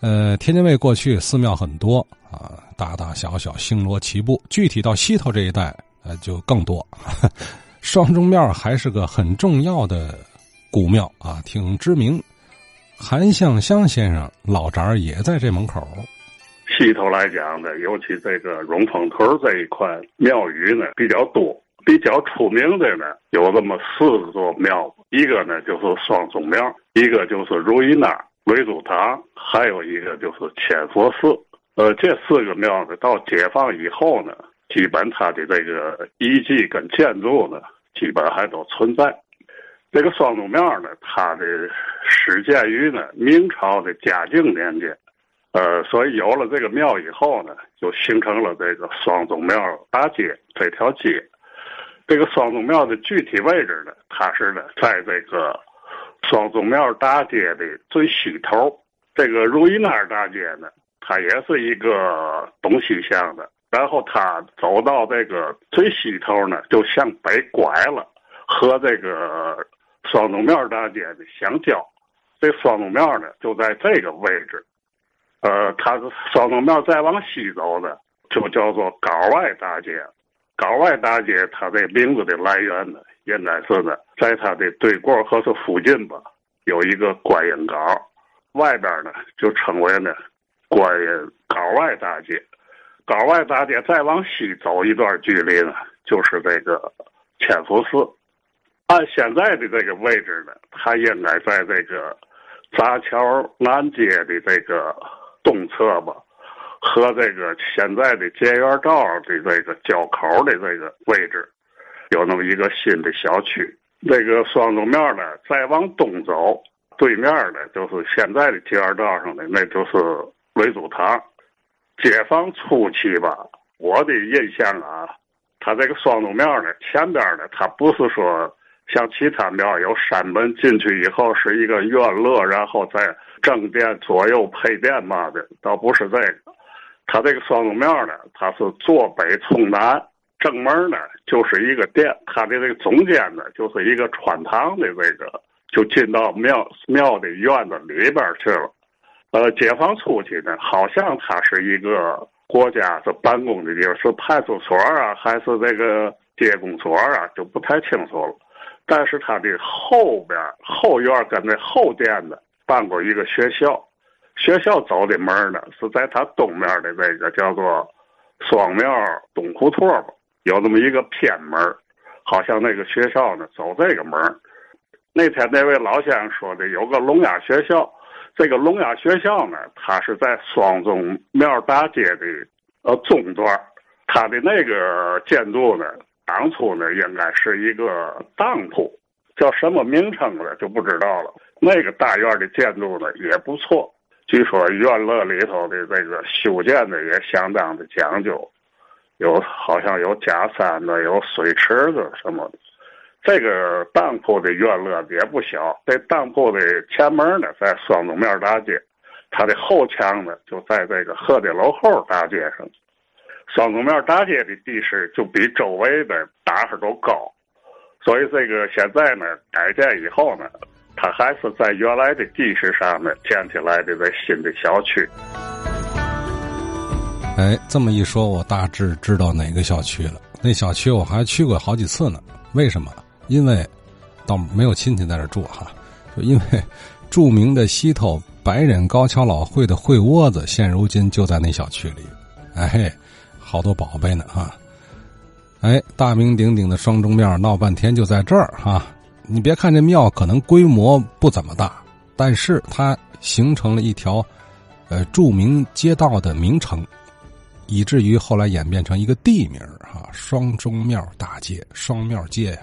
呃，天津卫过去寺庙很多啊，大大小小星罗棋布。具体到西头这一带，呃，就更多。双钟庙还是个很重要的古庙啊，挺知名。韩向香先生老宅也在这门口。西头来讲呢，尤其这个荣丰屯这一块庙宇呢比较多，比较出名的呢有这么四座庙，一个呢就是双钟庙，一个就是如意那瑞祖堂，还有一个就是千佛寺。呃，这四个庙呢，到解放以后呢，基本它的这个遗迹跟建筑呢，基本还都存在。这个双钟庙呢，它的始建于呢明朝的嘉靖年间。呃，所以有了这个庙以后呢，就形成了这个双钟庙大街这条街。这个双钟庙的具体位置呢，它是呢在这个双钟庙大街的最西头。这个如意那大街呢，它也是一个东西向的。然后它走到这个最西头呢，就向北拐了，和这个双钟庙大街的相交。这双钟庙呢，就在这个位置。呃，它是双钟庙再往西走的，就叫做高外大街。高外大街它这名字的来源呢，应该是呢，在它的对过和是附近吧，有一个观音高，外边呢就称为呢观音高外大街。高外大街再往西走一段距离呢，就是这个千佛寺。按现在的这个位置呢，它应该在这个杂桥南街的这个。东侧吧，和这个现在的捷园道的这个交口的这个位置，有那么一个新的小区。那个双钟庙呢，再往东走，对面呢就是现在的街园道上的，那就是雷祖堂。解放初期吧，我的印象啊，它这个双钟庙呢，前边呢，它不是说。像其他庙有山门进去以后是一个院落，然后再正殿左右配殿嘛的，倒不是这个。他这个双龙庙呢，它是坐北冲南，正门呢就是一个殿，它的这个中间呢就是一个穿堂的这个，就进到庙庙的院子里边去了。呃，解放初期呢，好像它是一个国家是办公的地方，是派出所啊，还是这个街公所啊，就不太清楚了。但是它的后边后院跟那后殿呢，办过一个学校，学校走的门呢是在它东面的这个叫做双庙东胡同吧，有那么一个偏门，好像那个学校呢走这个门。那天那位老先生说的有个聋哑学校，这个聋哑学校呢，它是在双钟庙大街的呃中段，它的那个建筑呢。当初呢，应该是一个当铺，叫什么名称了就不知道了。那个大院的建筑呢也不错，据说院落里头的这个修建的也相当的讲究，有好像有假山的，有水池子什么的。这个当铺的院落也不小，这当铺的前门呢在双钟庙大街，它的后墙呢就在这个鹤顶楼后大街上。双钟庙大街的地势就比周围的大伙都高，所以这个现在呢改建以后呢，它还是在原来的地势上面建起来的这新的小区。哎，这么一说，我大致知道哪个小区了。那小区我还去过好几次呢。为什么？因为倒没有亲戚在这住哈，就因为著名的西头白忍高跷老会的会窝子，现如今就在那小区里。哎。好多宝贝呢啊！哎，大名鼎鼎的双钟庙闹半天就在这儿哈。你别看这庙可能规模不怎么大，但是它形成了一条呃著名街道的名称，以至于后来演变成一个地名啊。双钟庙大街、双庙街，